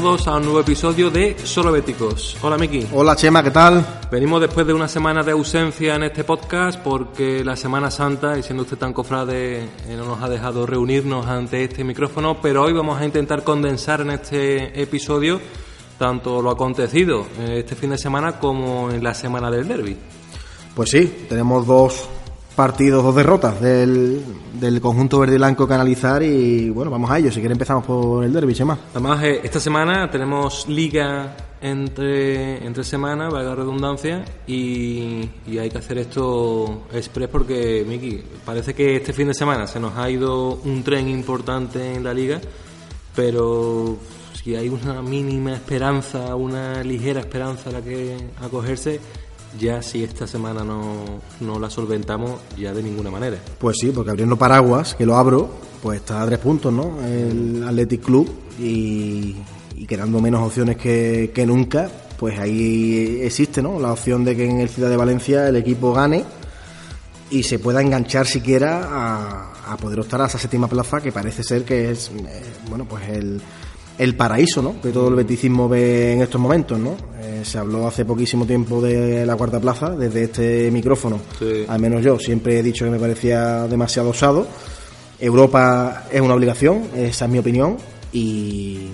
Todos a un nuevo episodio de Solo Béticos. Hola Miki. Hola Chema, ¿qué tal? Venimos después de una semana de ausencia en este podcast porque la Semana Santa, y siendo usted tan cofrade, eh, no nos ha dejado reunirnos ante este micrófono, pero hoy vamos a intentar condensar en este episodio tanto lo acontecido eh, este fin de semana como en la semana del derby. Pues sí, tenemos dos partidos, dos derrotas del, del conjunto verde y blanco que analizar y bueno, vamos a ello. Si quiere empezamos por el derby, Chema. Además, eh, esta semana tenemos liga entre, entre semana, valga la redundancia, y, y hay que hacer esto express porque, Miki, parece que este fin de semana se nos ha ido un tren importante en la liga, pero si hay una mínima esperanza, una ligera esperanza a la que acogerse, ya si esta semana no, no la solventamos, ya de ninguna manera. Pues sí, porque abriendo paraguas, que lo abro, pues está a tres puntos, ¿no? El Athletic Club y, y quedando menos opciones que, que nunca, pues ahí existe, ¿no? La opción de que en el Ciudad de Valencia el equipo gane y se pueda enganchar siquiera a, a poder optar a esa séptima plaza que parece ser que es, eh, bueno, pues el, el paraíso, ¿no? Que todo el beticismo ve en estos momentos, ¿no? Eh, se habló hace poquísimo tiempo de la cuarta plaza, desde este micrófono, Sí. al menos yo siempre he dicho que me parecía demasiado osado. Europa es una obligación, esa es mi opinión, y,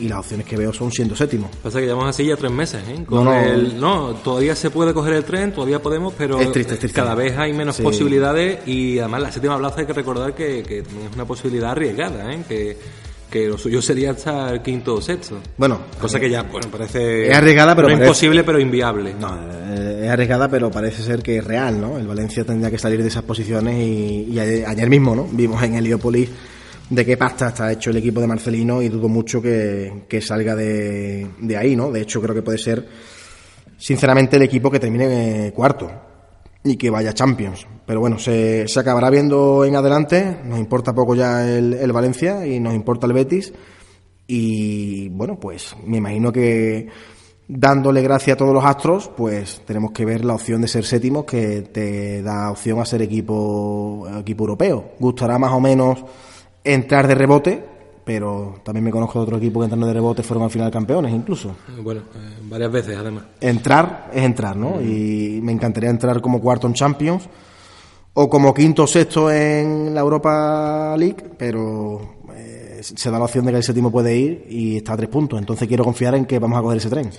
y las opciones que veo son siendo séptimo. Pasa que llevamos así ya tres meses, ¿eh? Con No, no. el- no, todavía se puede coger el tren, todavía podemos, pero Es triste, es triste. cada vez hay menos Sí. posibilidades y además la séptima plaza hay que recordar que, que es una posibilidad arriesgada, ¿eh? Que, que lo suyo sería hasta el quinto o sexto. Bueno, Cosa que ya, bueno, parece... Es arriesgada, pero no parece- imposible, pero inviable. No, eh, es arriesgada, pero parece ser que es real, ¿no? El Valencia tendría que salir de esas posiciones y, y ayer, ayer mismo, ¿no? Vimos en Heliópolis de qué pasta está hecho el equipo de Marcelino y dudo mucho que, que salga de, de ahí, ¿no? De hecho, creo que puede ser, sinceramente, el equipo que termine eh, cuarto y que vaya Champions. Pero bueno, se, se acabará viendo en adelante. Nos importa poco ya el, el Valencia y nos importa el Betis. Y bueno, pues me imagino que dándole gracias a todos los astros, pues tenemos que ver la opción de ser séptimos que te da opción a ser equipo, equipo europeo. Gustará más o menos entrar de rebote, pero también me conozco de otro equipo que entrando de rebote fueron al final campeones incluso. Bueno, eh, varias veces además. Entrar es entrar, ¿no? Y me encantaría entrar como cuarto en Champions o como quinto o sexto en la Europa League, pero eh, se da la opción de que el séptimo puede ir y está a tres puntos. Entonces quiero confiar en que vamos a coger ese tren.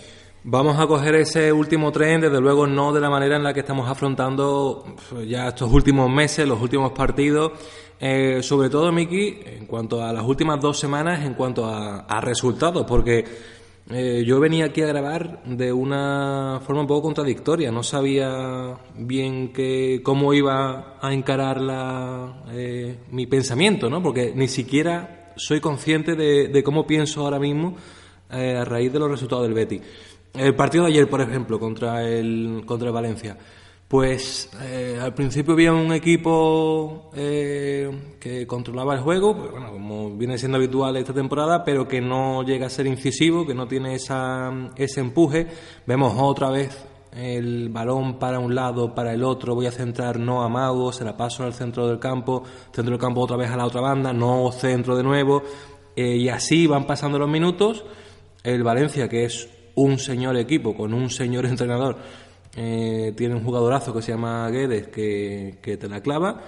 Vamos a coger ese último tren, desde luego no de la manera en la que estamos afrontando pues, ya estos últimos meses, los últimos partidos, Eh, sobre todo, Miki, en cuanto a las últimas dos semanas, en cuanto a, a resultados, porque eh, yo venía aquí a grabar de una forma un poco contradictoria, no sabía bien que, cómo iba a encarar la, eh, mi pensamiento, ¿no? porque ni siquiera soy consciente de, de cómo pienso ahora mismo eh, a raíz de los resultados del Betis. El partido de ayer, por ejemplo, contra el, contra el Valencia. Pues eh, al principio había un equipo eh, que controlaba el juego, pues, bueno, como viene siendo habitual esta temporada, pero que no llega a ser incisivo, que no tiene esa, ese empuje. Vemos otra vez el balón para un lado, para el otro, voy a centrar no a Mago, se la paso al centro del campo, centro del campo otra vez a la otra banda, no centro de nuevo, eh, y así van pasando los minutos. El Valencia, que es un señor equipo con un señor entrenador, eh, tiene un jugadorazo que se llama Guedes que, que te la clava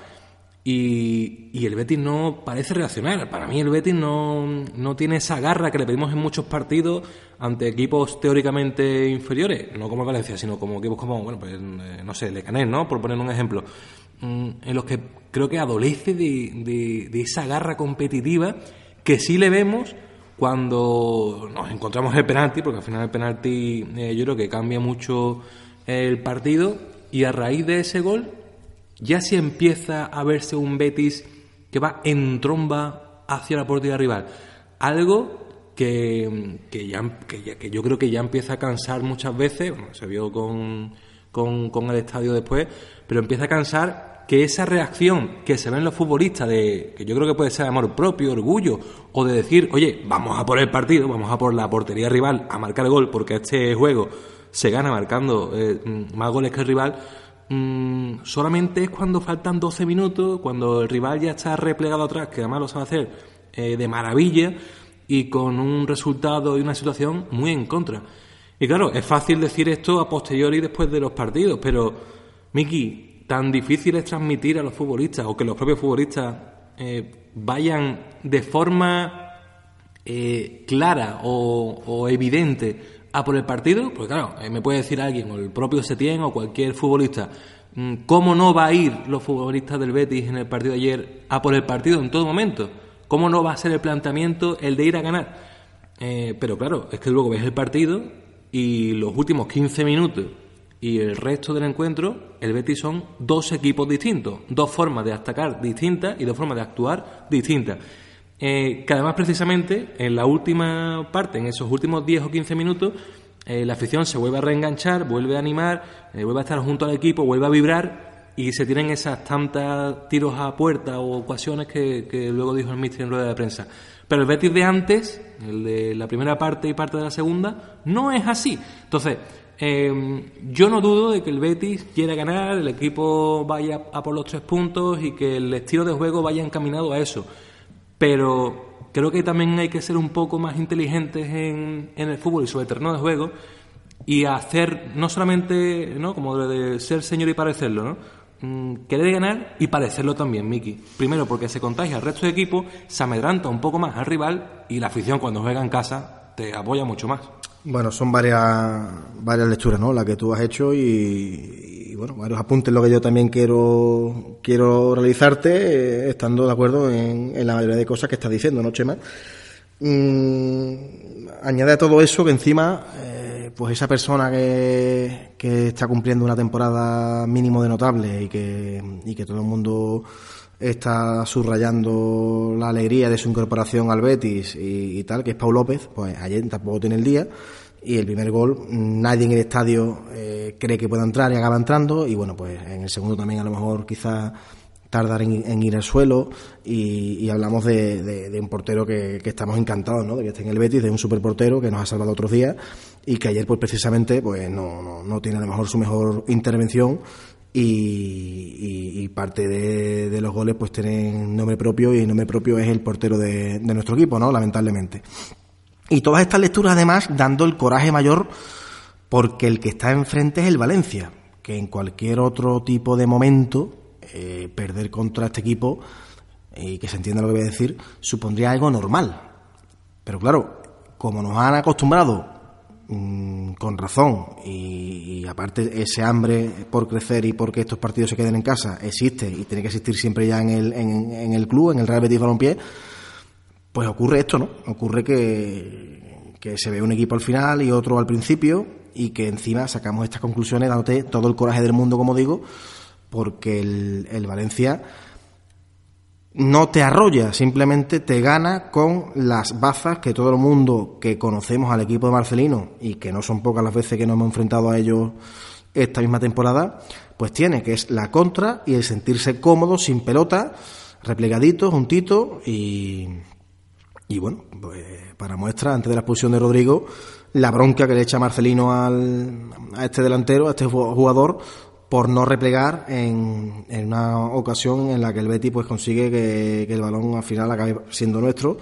y, el Betis no parece reaccionar. Para mí el Betis no, no, tiene esa garra que le pedimos en muchos partidos ante equipos teóricamente inferiores, no como Valencia, sino como equipos como, bueno, pues eh, no sé, Lecanés, ¿no? Por poner un ejemplo, mm, en los que creo que adolece de, de, esa garra competitiva que sí le vemos cuando nos encontramos el penalti, porque al final el penalti eh, yo creo que cambia mucho el partido y a raíz de ese gol ya se empieza a verse un Betis que va en tromba hacia la portería rival. Algo que, que, ya, que, yo creo que ya empieza a cansar muchas veces, se vio con, con, el estadio después, pero empieza a cansar que esa reacción que se ve en los futbolistas, de, que yo creo que puede ser amor propio, orgullo, o de decir, oye, vamos a por el partido, vamos a por la portería rival a marcar el gol, porque este juego se gana marcando eh, más goles que el rival, Mm, solamente es cuando faltan 12 minutos, cuando el rival ya está replegado atrás, que además lo sabe hacer eh, de maravilla y con un resultado y una situación muy en contra. Y claro, es fácil decir esto a posteriori después de los partidos, pero Miki, tan difícil es transmitir a los futbolistas o que los propios futbolistas eh, vayan de forma eh, clara o evidente a por el partido, pues claro, eh, me puede decir alguien, o el propio Setién o cualquier futbolista, mm, ¿cómo no va a ir los futbolistas del Betis en el partido de ayer a por el partido en todo momento? ¿Cómo no va a ser el planteamiento el de ir a ganar? Eh, pero claro, es que luego ves el partido y los últimos 15 minutos y el resto del encuentro, el Betis son dos equipos distintos, dos formas de atacar distintas y dos formas de actuar distintas. Eh, que además precisamente en la última parte, en esos últimos 10 o 15 minutos, eh, la afición se vuelve a reenganchar, vuelve a animar, eh, vuelve a estar junto al equipo, vuelve a vibrar y se tienen esas tantas tiros a puerta o ocasiones que, luego dijo el mister en rueda de prensa. Pero el Betis de antes, el de la primera parte y parte de la segunda, no es así. Entonces, yo no dudo de que el Betis quiera ganar, el equipo vaya a por los tres puntos y que el estilo de juego vaya encaminado a eso pero creo que también hay que ser un poco más inteligentes en, el fútbol y sobre el terreno de juego y hacer, no solamente, ¿no? Como de ser señor y parecerlo, ¿no? Mm, querer ganar y parecerlo también, Miki. Primero porque se contagia al resto de equipo, se amedranta un poco más al rival y la afición cuando juega en casa te apoya mucho más. Bueno, son varias, varias lecturas, ¿no? La que tú has hecho y, bueno, varios apuntes lo que yo también quiero, quiero realizarte, eh, estando de acuerdo en, la mayoría de cosas que estás diciendo, ¿no, Chema? Mm, añade a todo eso que encima, eh, pues esa persona que, que está cumpliendo una temporada mínimo de notable y que, y que todo el mundo está subrayando la alegría de su incorporación al Betis y, tal, que es Pau López, pues ayer tampoco tiene el día y el primer gol nadie en el estadio eh, cree que pueda entrar y acaba entrando y bueno, pues en el segundo también a lo mejor quizá tardar en, ir al suelo y, hablamos de, un portero que, estamos encantados, ¿no? De que esté en el Betis, de un superportero que nos ha salvado otros días y que ayer pues precisamente pues no, no, no tiene a lo mejor su mejor intervención y, parte de, los goles pues tienen nombre propio y el nombre propio es el portero de, nuestro equipo, ¿no? Lamentablemente. Y todas estas lecturas además dando el coraje mayor porque el que está enfrente es el Valencia, que en cualquier otro tipo de momento eh, perder contra este equipo, y que se entienda lo que voy a decir, supondría algo normal. Pero claro, como nos han acostumbrado Mm, con razón y, aparte ese hambre por crecer y porque estos partidos se queden en casa existe y tiene que existir siempre ya en el, en, el club, en el Real Betis Balompié, pues ocurre esto, ¿no? Ocurre que, que se ve un equipo al final y otro al principio y que encima sacamos estas conclusiones dándote todo el coraje del mundo, como digo, porque el, el Valencia no te arrolla, simplemente te gana con las bazas que todo el mundo que conocemos al equipo de Marcelino y que no son pocas las veces que nos hemos enfrentado a ellos esta misma temporada, pues tiene, que es la contra y el sentirse cómodo, sin pelota, replegadito, juntito y, Y bueno, pues para muestra, antes de la expulsión de Rodrigo, la bronca que le echa Marcelino al, a este delantero, a este jugador, por no replegar en, en, una ocasión en la que el Betty pues consigue que, el balón al final acabe siendo nuestro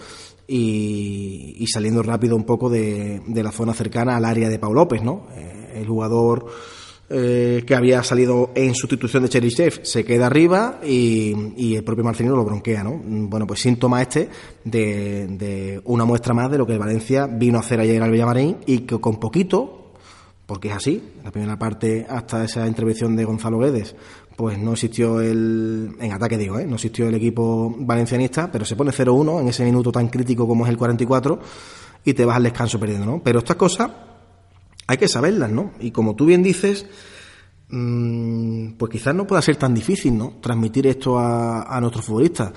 y, saliendo rápido un poco de, de, la zona cercana al área de Pau López, ¿no? Eh, el jugador eh, que había salido en sustitución de Cherichev se queda arriba y, el propio Marcelino lo bronquea, ¿no? Bueno, pues síntoma este de, de, una muestra más de lo que el Valencia vino a hacer ayer al Villamarín y que con poquito, porque es así. La primera parte, hasta esa intervención de Gonzalo Guedes, pues no existió el. En ataque, digo, ¿eh? no existió el equipo valencianista, pero se pone 0-1 en ese minuto tan crítico como es el 44 y te vas al descanso perdiendo, ¿no? Pero estas cosas hay que saberlas, ¿no? Y como tú bien dices. Mmm, pues quizás no pueda ser tan difícil, ¿no? Transmitir esto a, a nuestros futbolistas.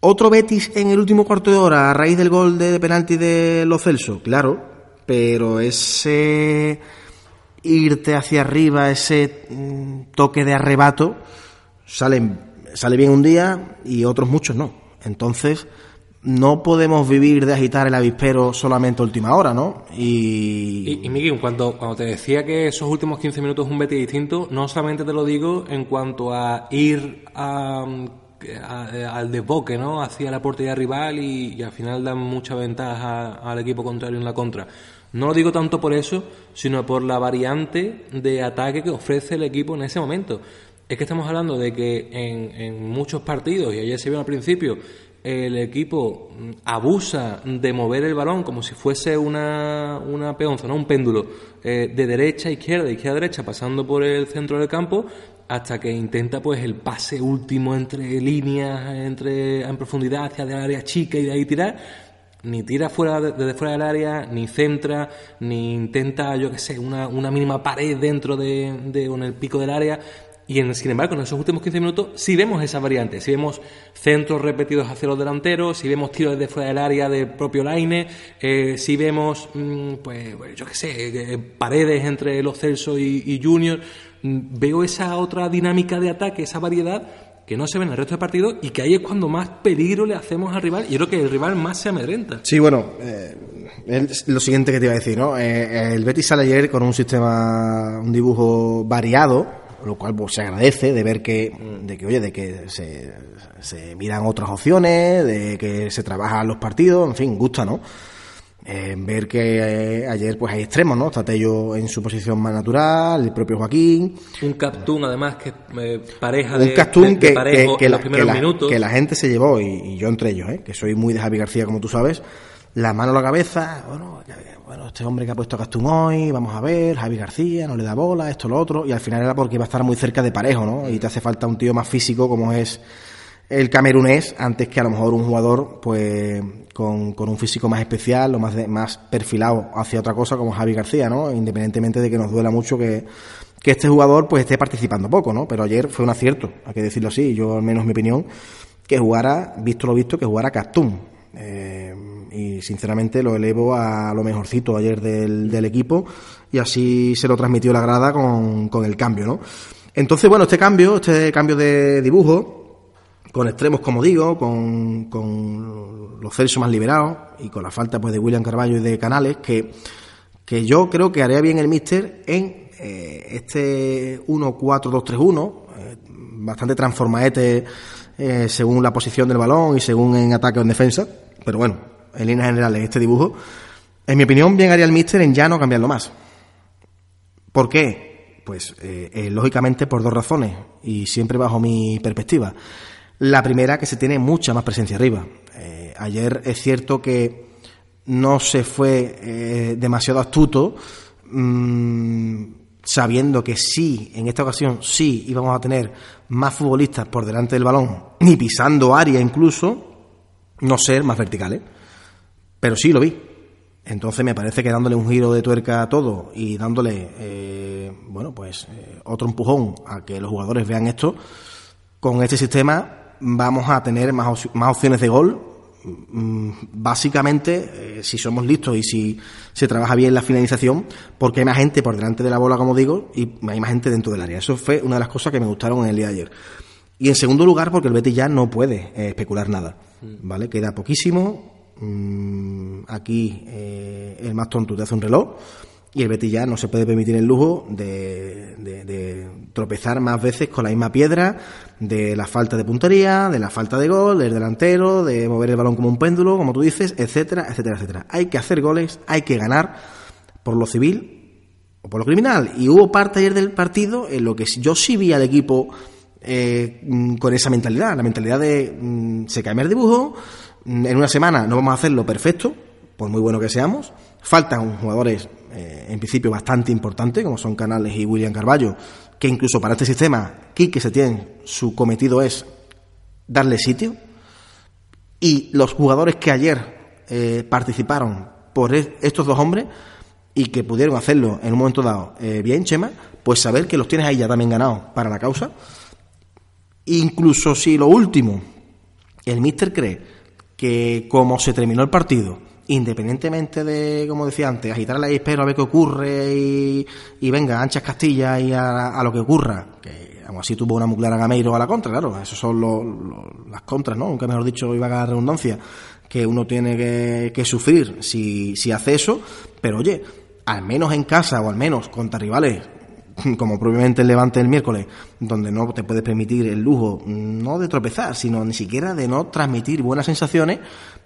Otro Betis en el último cuarto de hora a raíz del gol de penalti de Los Celso, claro, pero ese irte hacia arriba, ese mm, toque de arrebato, sale, sale bien un día y otros muchos no. Entonces, no podemos vivir de agitar el avispero solamente a última hora, ¿no? Y, y, Miguel, cuando, cuando te decía que esos últimos 15 minutos es un Betis distinto, no solamente te lo digo en cuanto a ir a al desboque, ¿no? Hacia la portería rival y, y, al final dan mucha ventaja al equipo contrario en la contra. No lo digo tanto por eso, sino por la variante de ataque que ofrece el equipo en ese momento. Es que estamos hablando de que en, muchos partidos, y ayer se vio al principio, el equipo abusa de mover el balón como si fuese una, una peonza, ¿no? un péndulo, eh, de derecha a izquierda, de izquierda a derecha, pasando por el centro del campo, hasta que intenta pues el pase último entre líneas, entre en profundidad hacia el área chica y de ahí tirar ni tira fuera desde fuera del área, ni centra, ni intenta, yo qué sé, una, una mínima pared dentro de, de en el pico del área. Y en, sin embargo, en esos últimos 15 minutos sí vemos esa variante, sí vemos centros repetidos hacia los delanteros, sí vemos tiros desde fuera del área del propio Laine, eh, sí vemos, mm, pues, yo qué sé, eh, paredes entre los Celso y, y Junior. Mm, veo esa otra dinámica de ataque, esa variedad que no se ve en el resto de partidos y que ahí es cuando más peligro le hacemos al rival y creo que el rival más se amedrenta. Sí, bueno, eh, es lo siguiente que te iba a decir, ¿no? Eh, el Betis sale ayer con un sistema, un dibujo variado, lo cual pues, se agradece de ver que, de que oye, de que se, se miran otras opciones, de que se trabajan los partidos, en fin, gusta, ¿no? ver que eh, ayer pues hay extremos, ¿no? Tello en su posición más natural, el propio Joaquín. Un Captún además que eh, pareja de, un Captún que, que, la, que, la, gente se llevó, y, yo entre ellos, ¿eh? que soy muy de Javi García como tú sabes, la mano a la cabeza, bueno, bueno, este hombre que ha puesto hoy, vamos a ver, Javi García, no le da bola, esto, lo otro, y al final era porque iba a estar muy cerca de parejo, ¿no? Y te hace falta un tío más físico como es el camerunés antes que a lo mejor un jugador pues con, con un físico más especial o más más perfilado hacia otra cosa como Javi García, ¿no? Independientemente de que nos duela mucho que, que este jugador pues esté participando poco, ¿no? Pero ayer fue un acierto, hay que decirlo así, yo al menos mi opinión, que jugara, visto lo visto, que jugara Castum. Eh, y sinceramente lo elevo a lo mejorcito ayer del, equipo y así se lo transmitió la grada con, con el cambio, ¿no? Entonces, bueno, este cambio, este cambio de dibujo, con extremos, como digo, con, con los Celso más liberados y con la falta pues de William Carballo y de Canales, que, que yo creo que haría bien el míster en eh, este 1-4-2-3-1, eh, bastante transformaete eh, según la posición del balón y según en ataque o en defensa, pero bueno, en líneas generales este dibujo, en mi opinión bien haría el míster en ya no cambiarlo más. ¿Por qué? Pues lógicamente por dos razones y siempre bajo mi perspectiva. La primera, que se tiene mucha más presencia arriba. Eh, ayer es cierto que no se fue eh, demasiado astuto, mmm, sabiendo que sí, en esta ocasión sí íbamos a tener más futbolistas por delante del balón, ni pisando área incluso, no ser más verticales. Pero sí lo vi. Entonces me parece que dándole un giro de tuerca a todo y dándole, eh, bueno, pues otro empujón a que los jugadores vean esto, con este sistema vamos a tener más, más opciones de gol. Mm, básicamente, eh, si somos listos y si se trabaja bien la finalización, porque hay más gente por delante de la bola, como digo, y hay más gente dentro del área. Eso fue una de las cosas que me gustaron en el día de ayer. Y en segundo lugar, porque el Betis ya no puede eh, especular nada. ¿Vale? Queda poquísimo. Mm, aquí eh, el más tonto te hace un reloj y el Betis ya no se puede permitir el lujo de, de, tropezar más veces con la misma piedra de la falta de puntería, de la falta de gol, del delantero, de mover el balón como un péndulo, como tú dices, etcétera, etcétera, etcétera. Hay que hacer goles, hay que ganar por lo civil o por lo criminal. Y hubo parte ayer del partido en lo que yo sí vi al equipo eh, mm, con esa mentalidad, la mentalidad de mm, se cae el dibujo, en una semana no vamos a hacerlo perfecto, por muy bueno que seamos, faltan jugadores eh, en principio bastante importantes, como son Canales y William Carballo, que incluso para este sistema, Quique Setién, su cometido es darle sitio, y los jugadores que ayer eh, participaron por estos dos hombres y que pudieron hacerlo en un momento dado bien, Chema, pues saber que los tienes ahí ya también ganados para la causa. Incluso si lo último, el míster cree que como se terminó el partido, independientemente de, como decía antes, agitar la espero a ver qué ocurre y, venga, anchas Castilla y a, lo que ocurra, que aún así tuvo una muy clara Gameiro a la contra, claro, esas son las contras, ¿no? Aunque mejor dicho, iba a la redundancia, que uno tiene que, que sufrir si, si hace eso, pero oye, al menos en casa o al menos contra rivales como propiamente el Levante el miércoles, donde no te puedes permitir el lujo, no de tropezar, sino ni siquiera de no transmitir buenas sensaciones,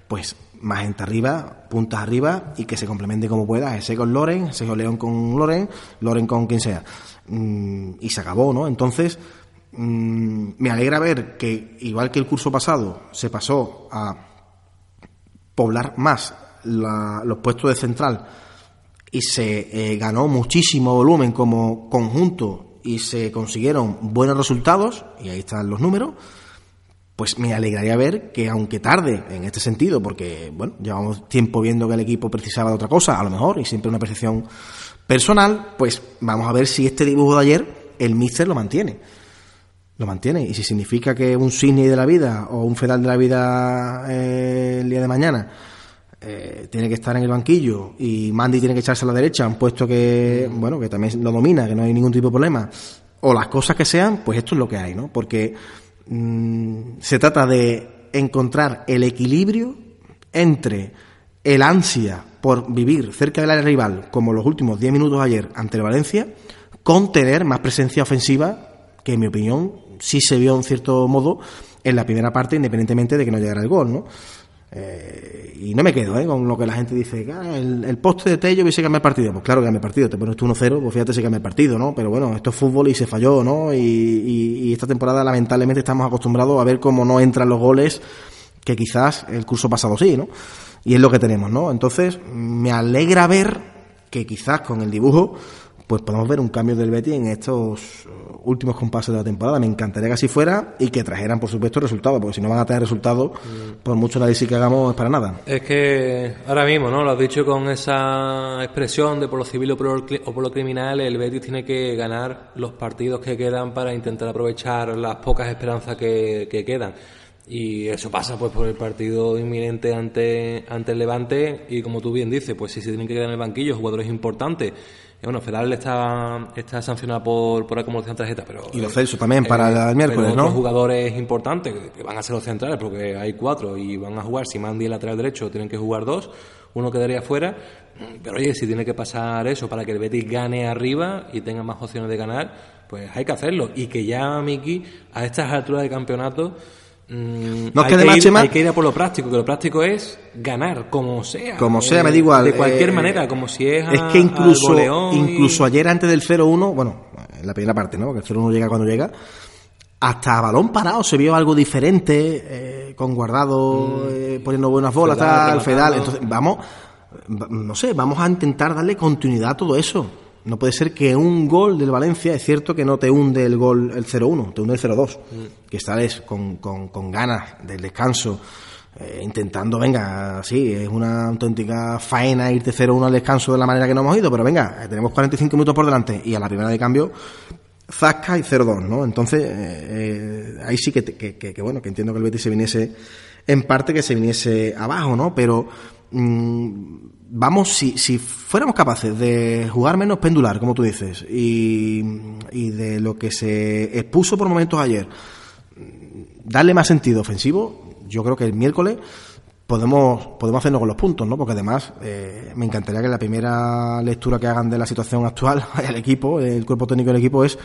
pues más gente arriba, puntas arriba y que se complemente como pueda, ese con Loren, ese con León con Loren, Loren con quien sea. Mm, y se acabó, ¿no? Entonces, mm, me alegra ver que, igual que el curso pasado, se pasó a poblar más los puestos de central y se eh, ganó muchísimo volumen como conjunto y se consiguieron buenos resultados, y ahí están los números, pues me alegraría ver que aunque tarde en este sentido, porque bueno, llevamos tiempo viendo que el equipo precisaba de otra cosa, a lo mejor, y siempre una percepción personal, pues vamos a ver si este dibujo de ayer el míster lo mantiene. Lo mantiene. Y si significa que un Sidney de la vida o un Fedal de la vida eh, el día de mañana eh, tiene que estar en el banquillo y Mandy tiene que echarse a la derecha, un puesto que, bueno, que también lo domina, que no hay ningún tipo de problema, o las cosas que sean, pues esto es lo que hay, ¿no? Porque mm, se trata de encontrar el equilibrio entre el ansia por vivir cerca del área rival, como los últimos 10 minutos ayer ante el Valencia, con tener más presencia ofensiva, que en mi opinión sí se vio en cierto modo en la primera parte, independientemente de que no llegara el gol, ¿no? Eh, y no me quedo ¿eh? con lo que la gente dice, ah, el, poste de Tello hubiese cambiado el partido. Pues claro que cambia el partido, te pones tú 1-0, pues fíjate si cambia el partido, ¿no? Pero bueno, esto es fútbol y se falló, ¿no? Y, esta temporada lamentablemente estamos acostumbrados a ver cómo no entran los goles que quizás el curso pasado sí, ¿no? Y es lo que tenemos, ¿no? Entonces, me alegra ver que quizás con el dibujo pues podemos ver un cambio del Betis en estos últimos compases de la temporada. Me encantaría que así fuera y que trajeran, por supuesto, resultados, porque si no van a tener resultados, por mucho análisis que hagamos, es para nada. Es que ahora mismo, ¿no? Lo has dicho con esa expresión de por lo civil o por lo, criminal, el Betis tiene que ganar los partidos que quedan para intentar aprovechar las pocas esperanzas que, que quedan. Y eso pasa pues por el partido inminente ante, ante el Levante y como tú bien dices, pues si se tienen que quedar en el banquillo jugadores importantes bueno, Federal está, está sancionado por, por acumulación de tarjeta, pero... Y los Celso también para eh, el miércoles, ¿no? jugadores importantes, que van a ser los centrales, porque hay cuatro y van a jugar, si Mandy el lateral derecho, tienen que jugar dos, uno quedaría fuera, pero oye, si tiene que pasar eso para que el Betis gane arriba y tenga más opciones de ganar, pues hay que hacerlo. Y que ya, Miki, a estas alturas de campeonato Mm, no hay, que ir, hay que ir a por lo práctico, que lo práctico es ganar, como sea. Como sea, me da igual. De cualquier eh, manera, como si es. es que incluso, incluso ayer antes del 0-1, bueno, en la primera parte, ¿no? Porque el 0-1 llega cuando llega. Hasta balón parado se vio algo diferente, eh, con guardado, mm. eh, poniendo buenas bolas, tal, Fedal. Entonces, vamos, no sé, vamos a intentar darle continuidad a todo eso. No puede ser que un gol del Valencia, es cierto que no te hunde el gol el 0-1, te hunde el 0-2, mm. que vez con, con, con ganas del descanso, eh, intentando, venga, sí, es una auténtica faena irte 0-1 al descanso de la manera que no hemos ido, pero venga, eh, tenemos 45 minutos por delante y a la primera de cambio, zasca y 0-2, ¿no? Entonces, eh, ahí sí que, que, que, bueno, que entiendo que el Betis se viniese, en parte que se viniese abajo, ¿no? Pero... Mm, vamos, si, si fuéramos capaces de jugar menos pendular, como tú dices, y, y de lo que se expuso por momentos ayer, darle más sentido ofensivo, yo creo que el miércoles podemos, podemos hacernos con los puntos, ¿no? Porque además eh, me encantaría que la primera lectura que hagan de la situación actual el equipo, el cuerpo técnico del equipo es mm,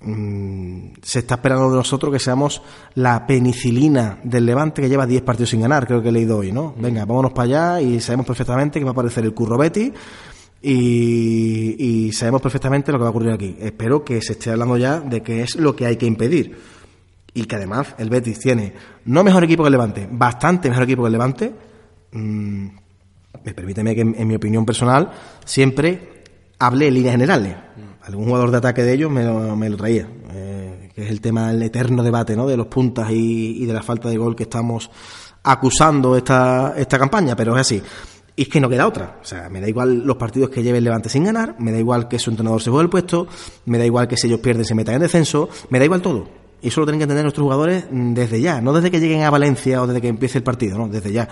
se está esperando de nosotros que seamos la penicilina del Levante que lleva 10 partidos sin ganar, creo que he leído hoy, ¿no? Venga, vámonos para allá y sabemos perfectamente que va a aparecer el Curro Betty y, sabemos perfectamente lo que va a ocurrir aquí. Espero que se esté hablando ya de qué es lo que hay que impedir y que además el Betis tiene no mejor equipo que el Levante, bastante mejor equipo que el Levante, mm, me permíteme que en, mi opinión personal siempre hable en líneas generales. Algún jugador de ataque de ellos me lo, me lo traía, eh, que es el tema del eterno debate ¿no? de los puntas y, de la falta de gol que estamos acusando esta, esta campaña, pero es así. Y es que no queda otra. O sea, me da igual los partidos que lleve el Levante sin ganar, me da igual que su entrenador se juegue el puesto, me da igual que si ellos pierden se metan en descenso, me da igual todo. Y eso lo tienen que entender nuestros jugadores desde ya, no desde que lleguen a Valencia o desde que empiece el partido, no, desde ya.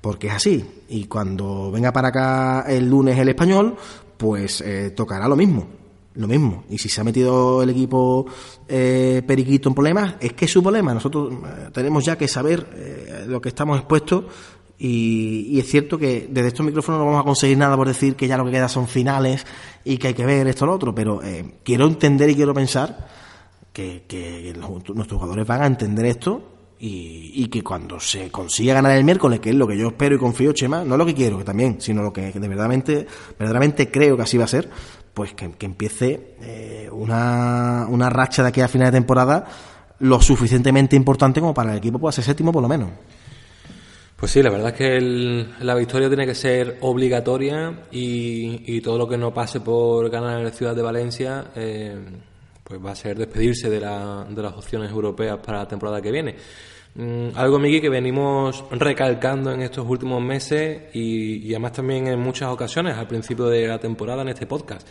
Porque es así. Y cuando venga para acá el lunes el español, pues eh, tocará lo mismo. Lo mismo. Y si se ha metido el equipo eh, Periquito en problemas, es que es su problema. Nosotros eh, tenemos ya que saber eh, lo que estamos expuestos. Y, y, es cierto que desde estos micrófonos no vamos a conseguir nada por decir que ya lo que queda son finales y que hay que ver esto o lo otro. Pero eh, quiero entender y quiero pensar que, nuestros jugadores van a entender esto y, que cuando se consiga ganar el miércoles, que es lo que yo espero y confío, Chema, no lo que quiero, que también, sino lo que, de verdaderamente, verdaderamente creo que así va a ser, pues que, empiece eh, una, una racha de aquí a final de temporada lo suficientemente importante como para el equipo pueda ser séptimo por lo menos. Pues sí, la verdad es que la victoria tiene que ser obligatoria y, todo lo que no pase por ganar en la ciudad de Valencia eh, pues va a ser despedirse de, la, de las opciones europeas para la temporada que viene. Mm, algo, Miki, que venimos recalcando en estos últimos meses y, además también en muchas ocasiones al principio de la temporada en este podcast.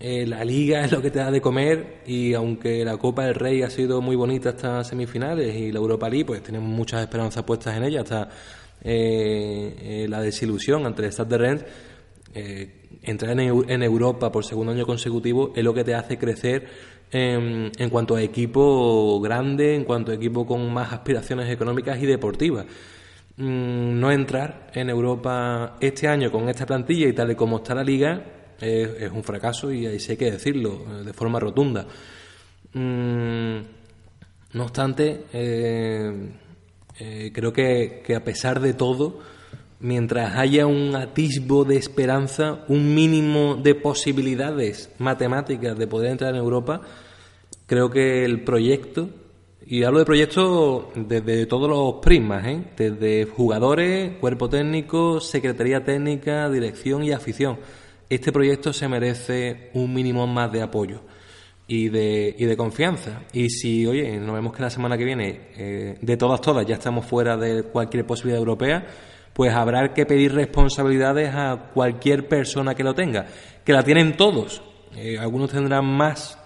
Eh, la liga es lo que te da de comer y aunque la Copa del Rey ha sido muy bonita hasta semifinales y la Europa League, pues tenemos muchas esperanzas puestas en ella hasta eh, eh, la desilusión ante el Stade de Rennes. entrar en, en Europa por segundo año consecutivo es lo que te hace crecer en, en, cuanto a equipo grande, en cuanto a equipo con más aspiraciones económicas y deportivas. Mm, no entrar en Europa este año con esta plantilla y tal y como está la liga es, un fracaso y ahí sí hay que decirlo eh, de forma rotunda. Mm, no obstante, eh, eh, creo que a pesar de todo, mientras haya un atisbo de esperanza, un mínimo de posibilidades matemáticas de poder entrar en Europa, creo que el proyecto, y hablo de proyecto desde todos los prismas, ¿eh? desde jugadores, cuerpo técnico, secretaría técnica, dirección y afición, este proyecto se merece un mínimo más de apoyo y de, y de confianza. Y si, oye, nos vemos que la semana que viene, eh, de todas, todas, ya estamos fuera de cualquier posibilidad europea, pues habrá que pedir responsabilidades a cualquier persona que lo tenga, que la tienen todos. Eh, algunos tendrán más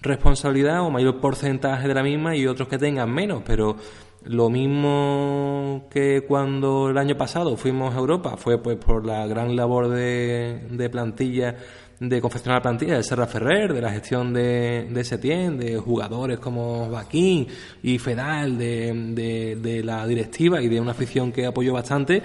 responsabilidad o mayor porcentaje de la misma y otros que tengan menos, pero lo mismo que cuando el año pasado fuimos a Europa fue pues por la gran labor de, de plantilla de confeccionar plantilla de Serra Ferrer, de la gestión de, de Setién, de jugadores como Baquín y Fedal, de, de, la directiva y de una afición que apoyó bastante,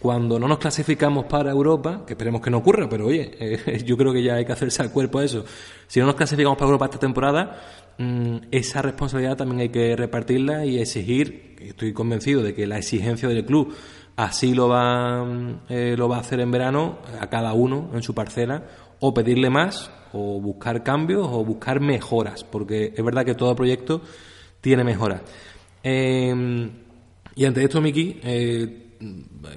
cuando no nos clasificamos para Europa, que esperemos que no ocurra, pero oye, eh, yo creo que ya hay que hacerse al cuerpo eso. Si no nos clasificamos para Europa esta temporada, mm, esa responsabilidad también hay que repartirla y exigir, estoy convencido de que la exigencia del club así lo va, mm, eh, lo va a hacer en verano, a cada uno en su parcela, o pedirle más, o buscar cambios, o buscar mejoras, porque es verdad que todo proyecto tiene mejoras. Em, y ante esto, Miki, eh,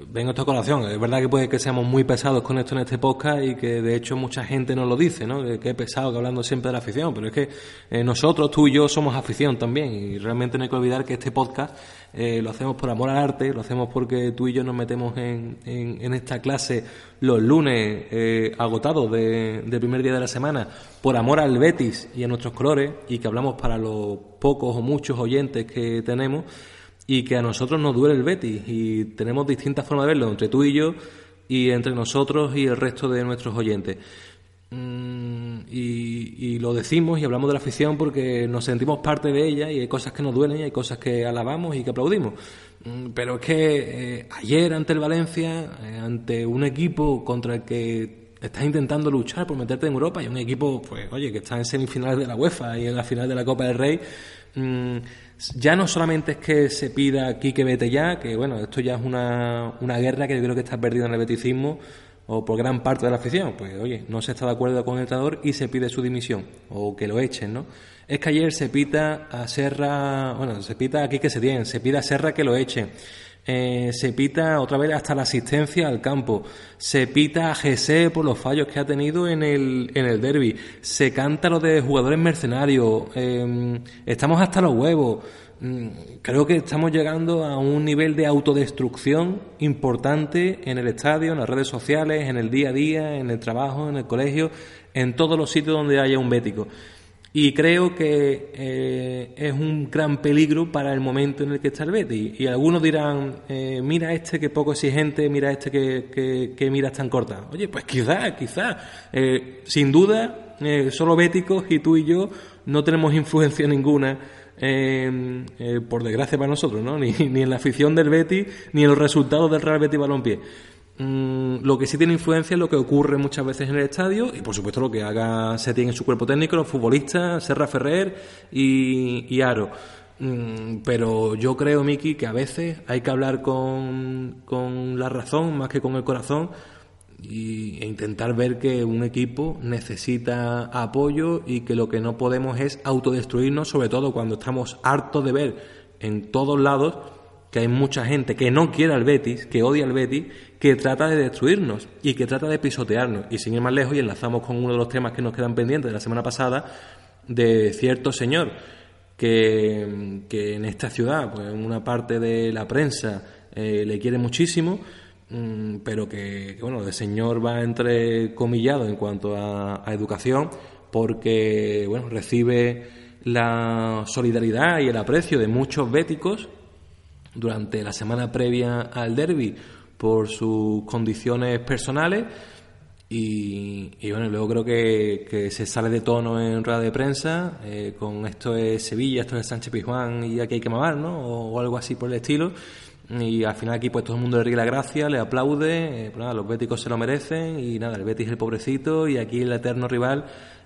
vengo a esta colación. Es verdad que puede que seamos muy pesados con esto en este podcast y que de hecho mucha gente nos lo dice, ¿no? Que, es pesado, que hablando siempre de la afición, pero es que eh, nosotros, tú y yo, somos afición también y realmente no hay que olvidar que este podcast eh, lo hacemos por amor al arte, lo hacemos porque tú y yo nos metemos en, en, esta clase los lunes eh, agotados de, del primer día de la semana por amor al Betis y a nuestros colores y que hablamos para los pocos o muchos oyentes que tenemos y que a nosotros nos duele el Betis y tenemos distintas formas de verlo entre tú y yo y entre nosotros y el resto de nuestros oyentes. Mm, y, lo decimos y hablamos de la afición porque nos sentimos parte de ella y hay cosas que nos duelen y hay cosas que alabamos y que aplaudimos. Mm, pero es que eh, ayer ante el Valencia, eh, ante un equipo contra el que estás intentando luchar por meterte en Europa y un equipo, pues oye, que está en semifinales de la UEFA y en la final de la Copa del Rey, mm, ya no solamente es que se pida aquí que vete ya, que bueno, esto ya es una, una guerra que yo creo que está perdida en el beticismo o por gran parte de la afición, pues oye, no se está de acuerdo con el entrenador y se pide su dimisión o que lo echen, ¿no? Es que ayer se pita a Serra, bueno, se pita aquí que se tiene, se pide a Serra que lo eche. Eh, se pita otra vez hasta la asistencia al campo, se pita a GC por los fallos que ha tenido en el, en el derby, se canta lo de jugadores mercenarios, em, estamos hasta los huevos. Mm, creo que estamos llegando a un nivel de autodestrucción importante en el estadio, en las redes sociales, en el día a día, en el trabajo, en el colegio, en todos los sitios donde haya un bético. Y creo que eh, es un gran peligro para el momento en el que está el Betis. Y algunos dirán, eh, mira este que poco exigente, mira este que, que, miras tan corta. Oye, pues quizá, quizá. Eh, sin duda, solo béticos y tú y yo no tenemos influencia ninguna por desgracia para nosotros, ¿no? Ni, ni, en la afición del Betis, ni en los resultados del Real Betis Balompié. Mm, lo que sí tiene influencia es lo que ocurre muchas veces en el estadio y por supuesto lo que haga Setién en su cuerpo técnico, los futbolistas, Serra Ferrer y, Aro. Mm, pero yo creo, Miki, que a veces hay que hablar con, con la razón más que con el corazón y, e intentar ver que un equipo necesita apoyo y que lo que no podemos es autodestruirnos, sobre todo cuando estamos hartos de ver en todos lados que hay mucha gente que no quiere al Betis, que odia al Betis, que trata de destruirnos y que trata de pisotearnos. Y sin ir más lejos, y enlazamos con uno de los temas que nos quedan pendientes de la semana pasada, de cierto señor que, en esta ciudad, pues una parte de la prensa eh, le quiere muchísimo, mm, pero que, bueno, el señor va entre comillado en cuanto a, a educación, porque, bueno, recibe la solidaridad y el aprecio de muchos béticos durante la semana previa al derby por sus condiciones personales y, bueno, luego creo que, se sale de tono en rueda de prensa eh, con esto es Sevilla, esto es Sánchez Pizjuán y aquí hay que mamar, ¿no? O, algo así por el estilo. Y al final aquí pues todo el mundo le ríe la gracia, le aplaude, eh, pues los béticos se lo merecen y nada, el Betis es el pobrecito y aquí el eterno rival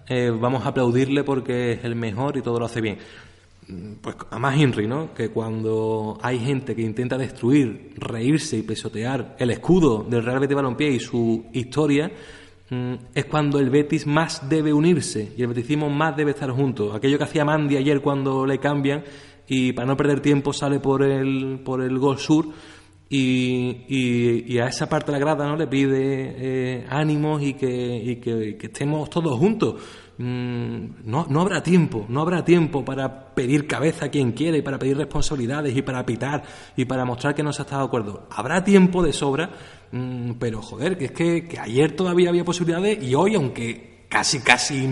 eh, vamos a aplaudirle porque es el mejor y todo lo hace bien pues a más Henry, ¿no? Que cuando hay gente que intenta destruir, reírse y pesotear el escudo del Real Betis Balompié y su historia, mm, es cuando el Betis más debe unirse y el betisismo más debe estar junto. Aquello que hacía Mandy ayer cuando le cambian y para no perder tiempo sale por el, por el gol sur y, a esa parte de la grada no le pide eh, ánimos y que, y que estemos todos juntos. Mm, no, no habrá tiempo, no habrá tiempo para pedir cabeza a quien quiere, para pedir responsabilidades y para pitar y para mostrar que no se ha estado de acuerdo. Habrá tiempo de sobra, mm, pero joder, que es que, ayer todavía había posibilidades y hoy, aunque casi, casi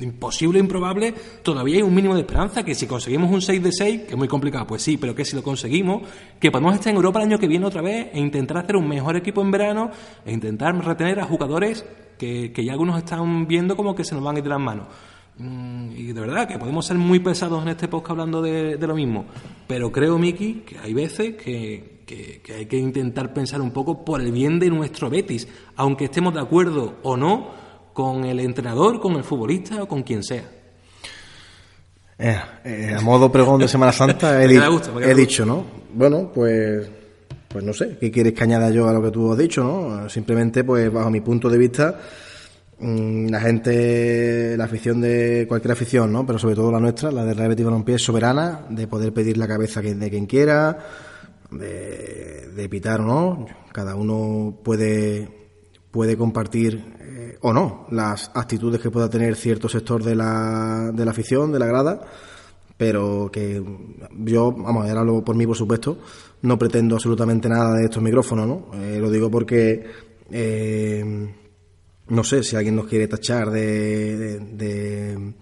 imposible, improbable, todavía hay un mínimo de esperanza, que si conseguimos un 6 de 6, que es muy complicado, pues sí, pero que si lo conseguimos, que podemos estar en Europa el año que viene otra vez e intentar hacer un mejor equipo en verano e intentar retener a jugadores que, ya algunos están viendo como que se nos van a ir de las manos. Mm, y de verdad que podemos ser muy pesados en este podcast hablando de, lo mismo, pero creo, Miki, que hay veces que, que, hay que intentar pensar un poco por el bien de nuestro Betis, aunque estemos de acuerdo o no con el entrenador, con el futbolista o con quien sea. Eh, eh, a modo pregón de Semana Santa he, he dicho, ¿no? Bueno, pues pues no sé, ¿qué quieres que añada yo a lo que tú has dicho, no? Simplemente, pues bajo mi punto de vista, mm, la gente, la afición de cualquier afición, ¿no? Pero sobre todo la nuestra, la de Real Betis Balompié, es soberana de poder pedir la cabeza de quien quiera, de, de pitar o no. Cada uno puede, puede compartir eh, o no las actitudes que pueda tener cierto sector de la, de la afición, de la grada pero que yo, vamos, ahora hablo por mí, por supuesto, no pretendo absolutamente nada de estos micrófonos, ¿no? Eh, lo digo porque, eh, no sé, si alguien nos quiere tachar de, de,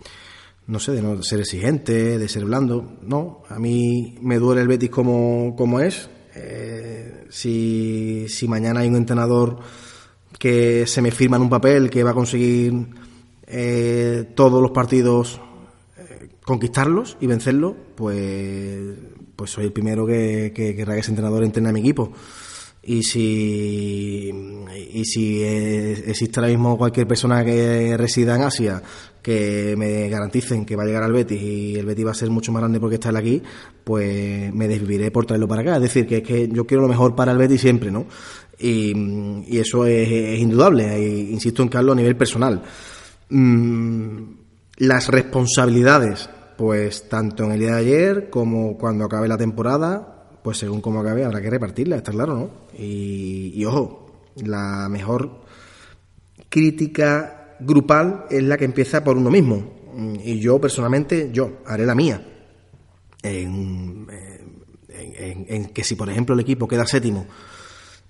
no sé, de no ser exigente, de ser blando, no, a mí me duele el Betis como, como es. Eh, si, si mañana hay un entrenador que se me firma en un papel que va a conseguir todos los partidos conquistarlos y vencerlos, pues pues soy el primero que, que querrá que ese entrenador entrene a mi equipo. Y si, y si existe ahora mismo cualquier persona que resida en Asia que me garanticen que va a llegar al Betis y el Betis va a ser mucho más grande porque está aquí, pues me desviviré por traerlo para acá. Es decir, que es que yo quiero lo mejor para el Betis siempre, ¿no? Y, eso es, indudable, insisto en Carlos a nivel personal. Mm, las responsabilidades, pues tanto en el día de ayer como cuando acabe la temporada, pues según cómo acabe habrá que repartirla, está claro, ¿no? Y, ojo, la mejor crítica grupal es la que empieza por uno mismo. Y yo personalmente, yo haré la mía. En, en, que si, por ejemplo, el equipo queda séptimo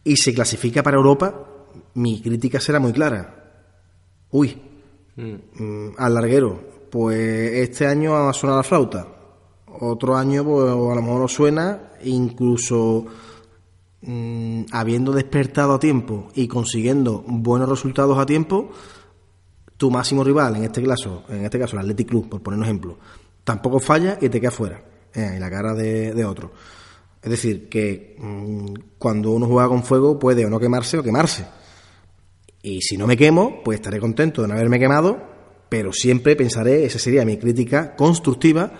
y se clasifica para Europa, mi crítica será muy clara. Uy, mm. mm al larguero, pues este año ha sonado la flauta otro año pues, a lo mejor no suena, incluso mm, habiendo despertado a tiempo y consiguiendo buenos resultados a tiempo, tu máximo rival, en este caso, en este caso el Athletic Club, por poner un ejemplo, tampoco falla y te queda fuera, eh, en la cara de, otro. Es decir, que mm, cuando uno juega con fuego puede o no quemarse o quemarse. Y si no me quemo, pues estaré contento de no haberme quemado, pero siempre pensaré, esa sería mi crítica constructiva,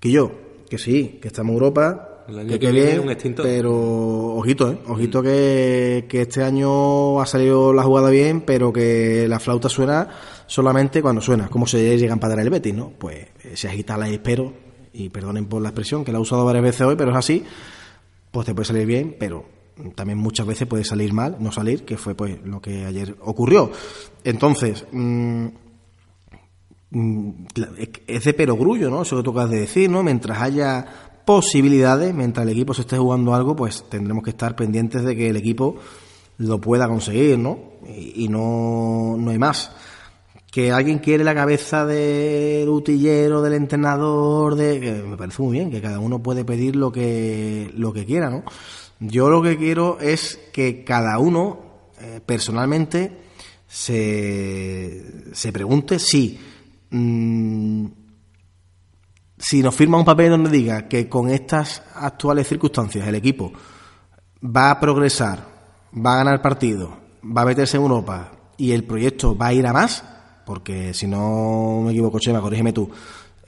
que yo, que sí, que estamos en Europa, que, bien, pero ojito, ¿eh? ojito que, que, este año ha salido la jugada bien, pero que la flauta suena solamente cuando suena, como se llegan para dar el Betis, ¿no? Pues eh, se agita la espero, y perdonen por la expresión, que la he usado varias veces hoy, pero es así, pues te puede salir bien, pero también muchas veces puede salir mal, no salir, que fue pues lo que ayer ocurrió. Entonces, mmm, Mm, es de perogrullo, ¿no? Eso que tocas de decir, ¿no? Mientras haya posibilidades, mientras el equipo se esté jugando algo, pues tendremos que estar pendientes de que el equipo lo pueda conseguir, ¿no? Y, no, no hay más. Que alguien quiere la cabeza del utillero, del entrenador, de, me parece muy bien, que cada uno puede pedir lo que, lo que quiera, ¿no? Yo lo que quiero es que cada uno, eh, personalmente, se, se pregunte si Mm, si nos firma un papel donde diga que con estas actuales circunstancias el equipo va a progresar, va a ganar partido, va a meterse en Europa y el proyecto va a ir a más, porque si no me equivoco, Chema, corrígeme tú,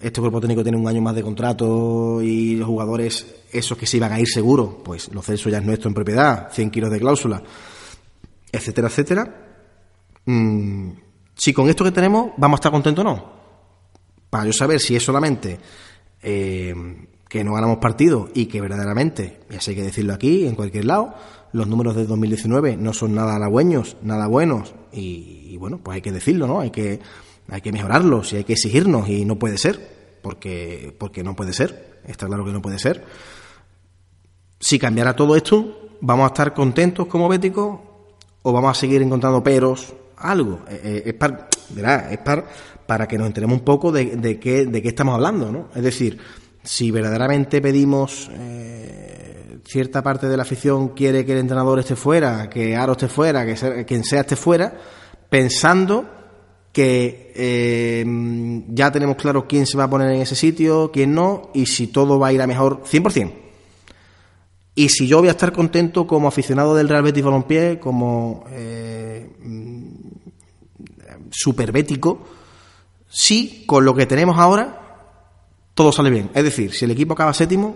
este cuerpo técnico tiene un año más de contrato y los jugadores, esos que se iban a ir seguros, pues los Celso ya es nuestro en propiedad, 100 kilos de cláusula, etcétera, etcétera. Mm, si con esto que tenemos vamos a estar contentos o no. Para yo saber si es solamente eh, que no ganamos partido y que verdaderamente, y así hay que decirlo aquí, en cualquier lado, los números de 2019 no son nada halagüeños, nada buenos, y, bueno, pues hay que decirlo, ¿no? Hay que, hay que mejorarlos y hay que exigirnos, y no puede ser, porque, porque no puede ser, está claro que no puede ser. Si cambiara todo esto, ¿vamos a estar contentos como béticos o vamos a seguir encontrando peros, algo. Eh, eh, es, para, es para, para que nos enteremos un poco de, de, qué, de qué estamos hablando, ¿no? Es decir, si verdaderamente pedimos eh, cierta parte de la afición quiere que el entrenador esté fuera, que Aro esté fuera, que quien sea esté fuera, pensando que ya tenemos claro quién se va a poner en ese sitio, quién no, y si todo va a ir a mejor 100%. Y si yo voy a estar contento como aficionado del Real Betis Balompié, como eh, superbético, si con lo que tenemos ahora todo sale bien. Es decir, si el equipo acaba séptimo,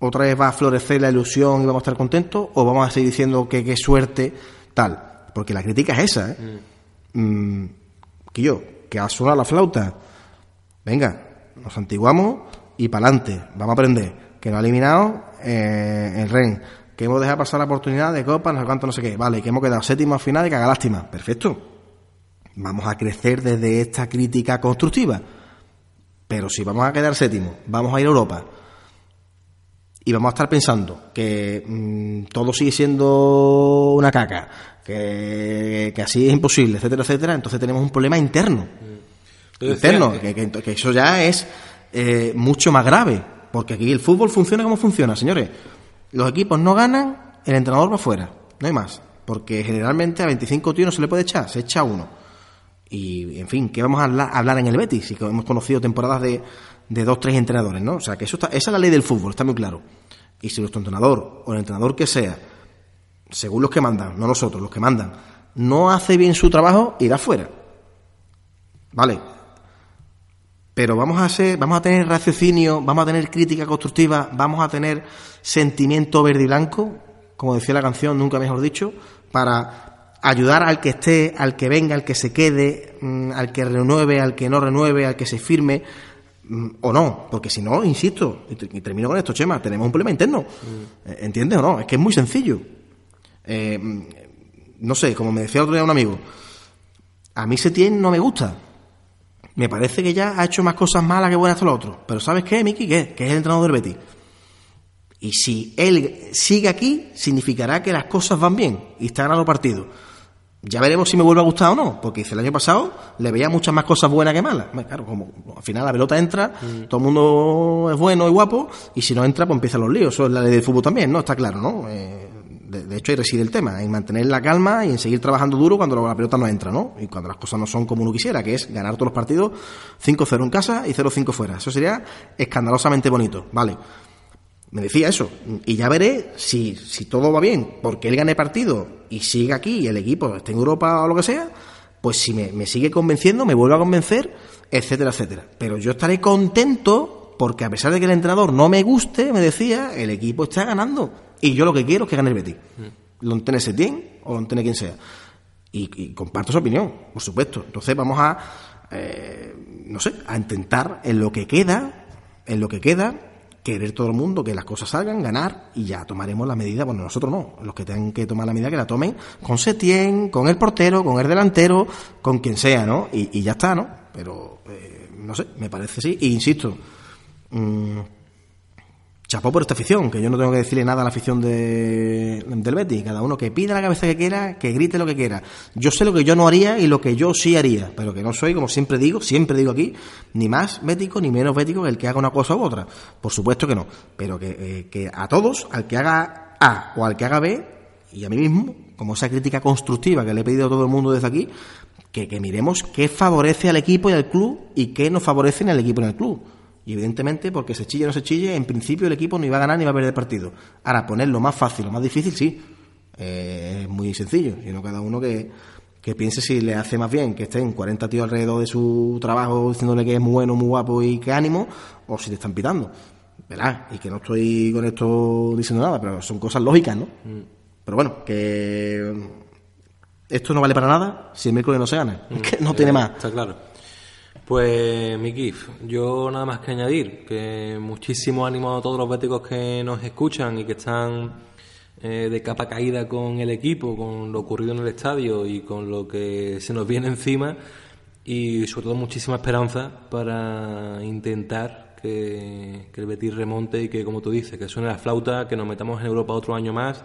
otra vez va a florecer la ilusión y vamos a estar contentos, o vamos a seguir diciendo que qué suerte, tal. Porque la crítica es esa, ¿eh? Mm. que yo, que ha sonado la flauta, venga, nos antiguamos y para adelante, vamos a aprender que no ha eliminado eh, el REN, que hemos dejado pasar la oportunidad de Copa, no sé cuánto, no sé qué, vale, que hemos quedado séptimo al final y que haga lástima, perfecto. Vamos a crecer desde esta crítica constructiva. Pero si vamos a quedar séptimo, vamos a ir a Europa. Y vamos a estar pensando que mm, todo sigue siendo una caca, que, así es imposible, etcétera, etcétera, entonces tenemos un problema interno. Interno, que, eso ya es eh, mucho más grave porque aquí el fútbol funciona como funciona, señores. Los equipos no ganan, el entrenador va fuera. No hay más. Porque generalmente a 25 tíos no se le puede echar, se echa uno. Y, en fin, ¿qué vamos a hablar, en el Betis? Si hemos conocido temporadas de, de dos, tres entrenadores, ¿no? O sea, que eso está, esa es la ley del fútbol, está muy claro. Y si nuestro entrenador o el entrenador que sea, según los que mandan, no nosotros, los que mandan, no hace bien su trabajo, irá fuera. ¿Vale? Pero vamos a hacer, vamos a tener raciocinio, vamos a tener crítica constructiva, vamos a tener sentimiento verde y blanco, como decía la canción, nunca mejor dicho, para ayudar al que esté, al que venga, al que se quede, mm, al que renueve, al que no renueve, al que se firme, mm, o no, porque si no, insisto, y termino con esto, Chema, tenemos un problema interno. Mm. ¿Entiendes o no? Es que es muy sencillo. Eh, no sé, como me decía otro día un amigo, a mí Setién no me gusta. Me parece que ya ha hecho más cosas malas que buenas hasta lo otro. Pero ¿sabes qué, Miki? ¿Qué? Que es el entrenador del Betis. Y si él sigue aquí, significará que las cosas van bien y está ganando partido. Ya veremos si me vuelve a gustar o no, porque el año pasado le veía muchas más cosas buenas que malas. Claro, como al final la pelota entra, mm. todo el mundo es bueno y guapo, y si no entra, pues empiezan los líos. Eso es la ley del fútbol también, ¿no? Está claro, ¿no? Eh, de, hecho, ahí reside el tema, en mantener la calma y en seguir trabajando duro cuando la pelota no entra, ¿no? Y cuando las cosas no son como uno quisiera, que es ganar todos los partidos 5-0 en casa y 0-5 fuera. Eso sería escandalosamente bonito, ¿vale? Me decía eso. Y ya veré si, si todo va bien, porque él gane partido y sigue aquí y el equipo esté en Europa o lo que sea, pues si me, me sigue convenciendo, me vuelve a convencer, etcétera, etcétera. Pero yo estaré contento porque a pesar de que el entrenador no me guste, me decía, el equipo está ganando. Y yo lo que quiero es que gane el Betis. Mm. Lo entiende Setién o lo entiende quien sea. Y, comparto su opinión, por supuesto. Entonces vamos a, eh, no sé, a intentar en lo que queda, en lo que queda, querer todo el mundo que las cosas salgan, ganar y ya tomaremos la medida. Bueno, nosotros no, los que tengan que tomar la medida que la tomen con Setién, con el portero, con el delantero, con quien sea, ¿no? Y, ya está, ¿no? Pero, eh, no sé, me parece así. Y insisto, mmm, chapó por esta afición, que yo no tengo que decirle nada a la afición de, del Betis, cada uno que pida la cabeza que quiera, que grite lo que quiera. Yo sé lo que yo no haría y lo que yo sí haría, pero que no soy, como siempre digo, siempre digo aquí, ni más bético ni menos bético que el que haga una cosa u otra. Por supuesto que no, pero que, eh, que a todos, al que haga A o al que haga B, y a mí mismo, como esa crítica constructiva que le he pedido a todo el mundo desde aquí, que, que miremos qué favorece al equipo y al club y qué no favorece ni al equipo ni al club y evidentemente, porque se chille o no se chille, en principio el equipo ni va a ganar ni va a perder partido. Ahora, ponerlo más fácil o más difícil, sí. Eh, es muy sencillo. Sino cada uno que, que piense si le hace más bien que estén 40 tíos alrededor de su trabajo diciéndole que es muy bueno, muy guapo y que ánimo, o si te están pitando. ¿Verdad? Y que no estoy con esto diciendo nada, pero son cosas lógicas, ¿no? Mm. Pero bueno, que esto no vale para nada si el miércoles no se gana. Mm. que no tiene más. Está claro. Pues, Miki, yo nada más que añadir que muchísimo ánimo a todos los béticos que nos escuchan y que están eh, de capa caída con el equipo, con lo ocurrido en el estadio y con lo que se nos viene encima. Y sobre todo muchísima esperanza para intentar que, que el Betis remonte y que, como tú dices, que suene la flauta, que nos metamos en Europa otro año más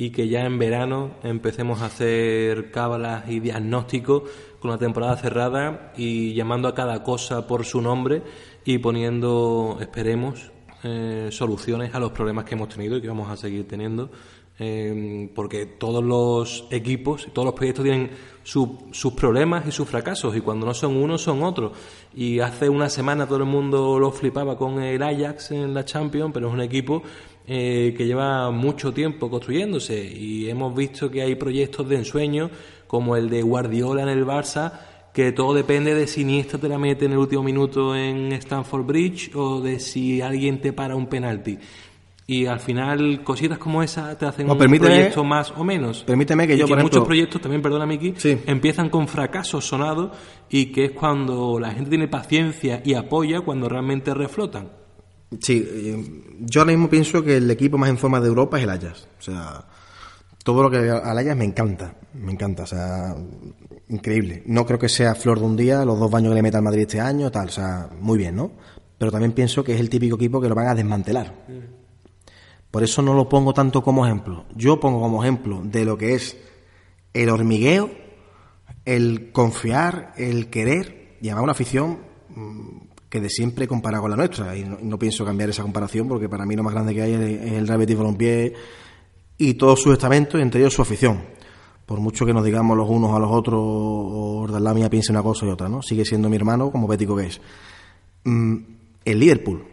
y que ya en verano empecemos a hacer cábalas y diagnósticos con la temporada cerrada y llamando a cada cosa por su nombre y poniendo, esperemos, eh, soluciones a los problemas que hemos tenido y que vamos a seguir teniendo. Eh, porque todos los equipos, todos los proyectos tienen sus problemas y sus fracasos, y cuando no son unos, son otros. Y hace una semana todo el mundo lo flipaba con el Ajax en la Champions, pero es un equipo eh, que lleva mucho tiempo construyéndose, y hemos visto que hay proyectos de ensueño como el de Guardiola en el Barça, que todo depende de si Iniesta te la mete en el último minuto en Stamford Bridge o de si alguien te para un penalti. Y al final, cositas como esa te hacen un proyecto más o menos. Permíteme que yo, por muchos proyectos, también, perdona, Miki, empiezan con fracasos sonados y que es cuando la gente tiene paciencia y apoya cuando realmente reflotan. Sí, eh, yo ahora mismo pienso que el equipo más en forma de Europa es el Ajax. O sea, todo lo que al Ajax me encanta, me encanta, o sea, increíble. No creo que sea flor de un día, los dos baños que le meta al Madrid este año, tal, o sea, muy bien, ¿no? Pero también pienso que es el típico equipo que lo van a desmantelar. Por eso no lo pongo tanto como ejemplo. Yo pongo como ejemplo de lo que es el hormigueo, el confiar, el querer, y además una afición mm, que de siempre compara con la nuestra. Y no, pienso cambiar esa comparación porque para mí lo más grande que hay es el Real Betis y todos sus estamentos, y entre ellos su afición. Por mucho que nos digamos los unos a los otros, o la mía piense una cosa y otra, ¿no? Sigue siendo mi hermano como bético que es. Mm, el Liverpool.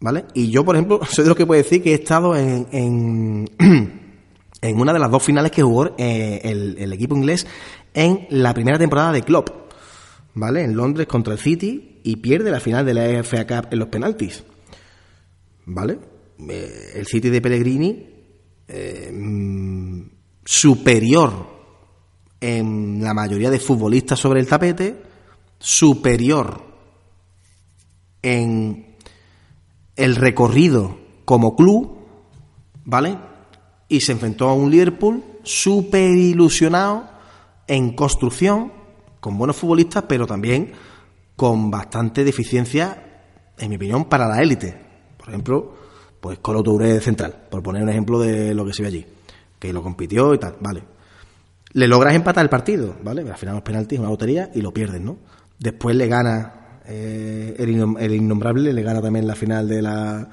¿Vale? Y yo, por ejemplo, soy de los que puede decir que he estado en, en, en una de las dos finales que jugó eh, el, el, equipo inglés en la primera temporada de Klopp. ¿Vale? En Londres contra el City y pierde la final de la FA Cup en los penaltis. ¿Vale? Eh, el City de Pellegrini eh, mm, superior en la mayoría de futbolistas sobre el tapete, superior en el recorrido como club, ¿vale? Y se enfrentó a un Liverpool súper ilusionado en construcción, con buenos futbolistas, pero también con bastante deficiencia, en mi opinión, para la élite. Por ejemplo, pues Colo Touré central, por poner un ejemplo de lo que se ve allí, que lo compitió y tal, vale. Le logras empatar el partido, ¿vale? Al final los penaltis, una lotería y lo pierdes, ¿no? Después le gana eh, el, innombrable, le gana también la final de la,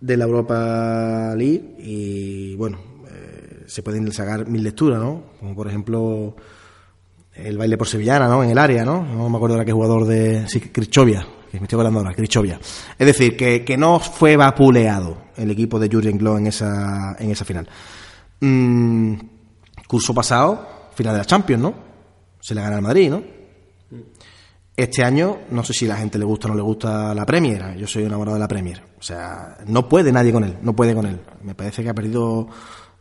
de la Europa League y bueno, eh, se pueden sacar mil lecturas, ¿no? Como por ejemplo el baile por sevillana, ¿no? En el área, ¿no? No me acuerdo de qué jugador de... Sí, Crichovia, que me estoy hablando ahora, Crichovia. Es decir, que, que no fue vapuleado el equipo de Jurgen Klopp en esa, en esa final. Mm, curso pasado, final de la Champions, ¿no? Se le gana al Madrid, ¿no? Este año, no sé si a la gente le gusta o no le gusta la Premier. Yo soy enamorado de la Premier. O sea, no puede nadie con él, no puede con él. Me parece que ha perdido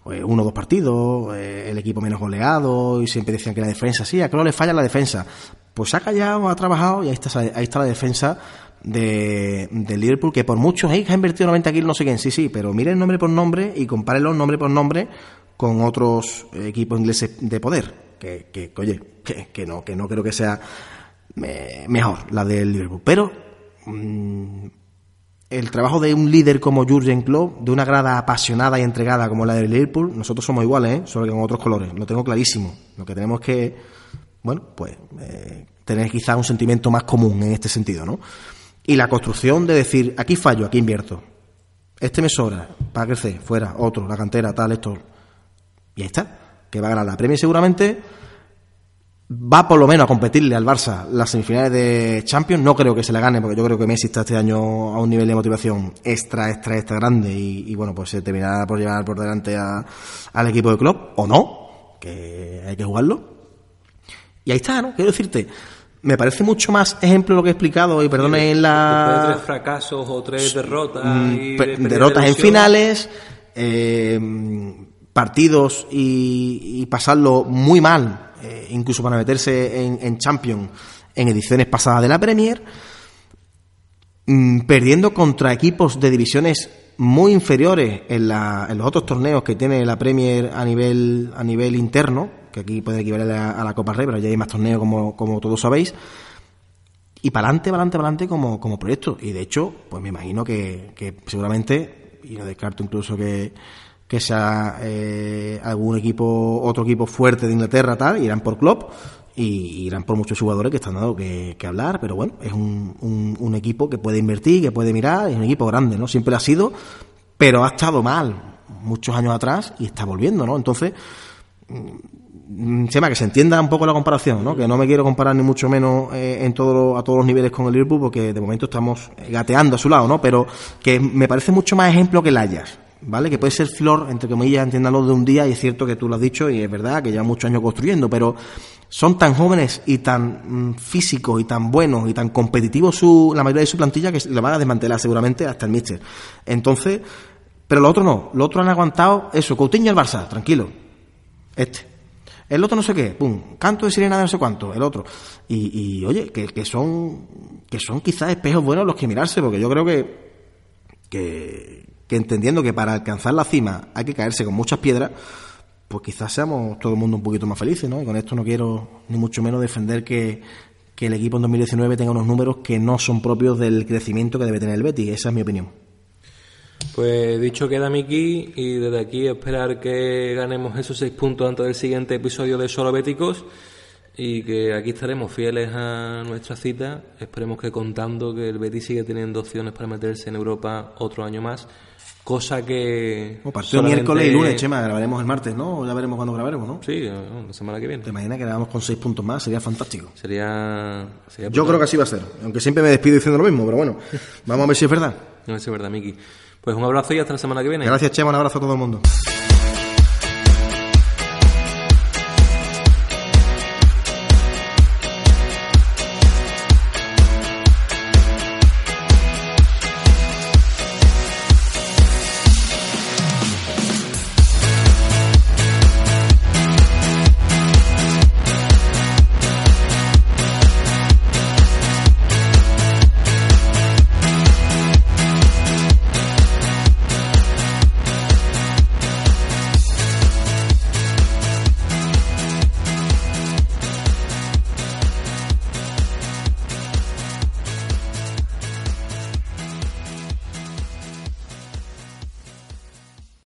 uno o dos partidos, eh, el equipo menos goleado, y siempre decían que la defensa, sí, a Klopp le falla la defensa. Pues ha callado, ha trabajado, y ahí está, ahí está la defensa de, Liverpool, que por muchos, ha invertido 90 kilos, no sé quién, sí, sí, pero miren nombre por nombre y compárenlo nombre por nombre con otros equipos ingleses de poder. Que, que oye, que, no, que no creo que sea mejor la del Liverpool. Pero mm, el trabajo de un líder como Jurgen Klopp, de una grada apasionada y entregada como la del Liverpool, nosotros somos iguales, ¿eh? solo que con otros colores. Lo tengo clarísimo. Lo que tenemos que, bueno, pues eh, tener quizás un sentimiento más común en este sentido, ¿no? Y la construcción de decir, aquí fallo, aquí invierto. Este me sobra, para crecer, fuera, otro, la cantera, tal, esto y ahí está, que va a ganar la Premier seguramente. Va por lo menos a competirle al Barça las semifinales de Champions. No creo que se le gane, porque yo creo que Messi está este año a un nivel de motivación extra, extra, extra grande. Y, bueno, pues se terminará por llevar por delante al equipo de club, o no, que hay que jugarlo. Y ahí está, ¿no? Quiero decirte, me parece mucho más ejemplo lo que he explicado, y perdone en la. tres fracasos o tres derrotas. Y derrotas en finales. Eh, partidos y, pasarlo muy mal, eh, incluso para meterse en, en, Champions en ediciones pasadas de la Premier, mm, perdiendo contra equipos de divisiones muy inferiores en, los otros torneos que tiene la Premier a nivel, a nivel interno, que aquí puede equivaler a, la Copa Rey, pero ya hay más torneos como, como todos sabéis, y para adelante, para adelante, para adelante como, como proyecto. Y de hecho, pues me imagino que, que seguramente, y no descarto incluso que que sea eh, algún equipo, otro equipo fuerte de Inglaterra, tal, irán por club y irán por muchos jugadores que están dando que, hablar, pero bueno, es un, un, equipo que puede invertir, que puede mirar, es un equipo grande, ¿no? Siempre ha sido, pero ha estado mal muchos años atrás y está volviendo, ¿no? Entonces, mm, se que se entienda un poco la comparación, ¿no? Que no me quiero comparar ni mucho menos eh, en todo, a todos los niveles con el Liverpool porque de momento estamos gateando a su lado, ¿no? Pero que me parece mucho más ejemplo que el Ajax ¿vale? Que puede ser flor, entre comillas, entiéndalo de un día, y es cierto que tú lo has dicho, y es verdad que lleva muchos años construyendo, pero son tan jóvenes y tan mm, físicos y tan buenos y tan competitivos su, la mayoría de su plantilla que le van a desmantelar seguramente hasta el míster. Entonces, pero los otros no, los otros han aguantado eso, Coutinho el Barça, tranquilo, este. El otro no sé qué, pum, canto de sirena de no sé cuánto, el otro. Y, y oye, que, que son que son quizás espejos buenos los que mirarse, porque yo creo que, que, que entendiendo que para alcanzar la cima hay que caerse con muchas piedras, pues quizás seamos todo el mundo un poquito más felices, ¿no? Y con esto no quiero ni mucho menos defender que, el equipo en 2019 tenga unos números que no son propios del crecimiento que debe tener el Betis. Esa es mi opinión. Pues dicho queda Miki y desde aquí esperar que ganemos esos seis puntos antes del siguiente episodio de Solo Béticos y que aquí estaremos fieles a nuestra cita. Esperemos que contando que el Betis sigue teniendo opciones para meterse en Europa otro año más. Cosa que. O partido miércoles y lunes, Chema, grabaremos el martes, ¿no? Ya veremos cuándo grabaremos, ¿no? Sí, la semana que viene. ¿Te imaginas que grabamos con seis puntos más? Sería fantástico. Sería. Yo creo que así va a ser. Aunque siempre me despido diciendo lo mismo, pero bueno, vamos a ver si es verdad. No, es verdad, Miki. Pues un abrazo y hasta la semana que viene. Gracias, Chema. Un abrazo a todo el mundo.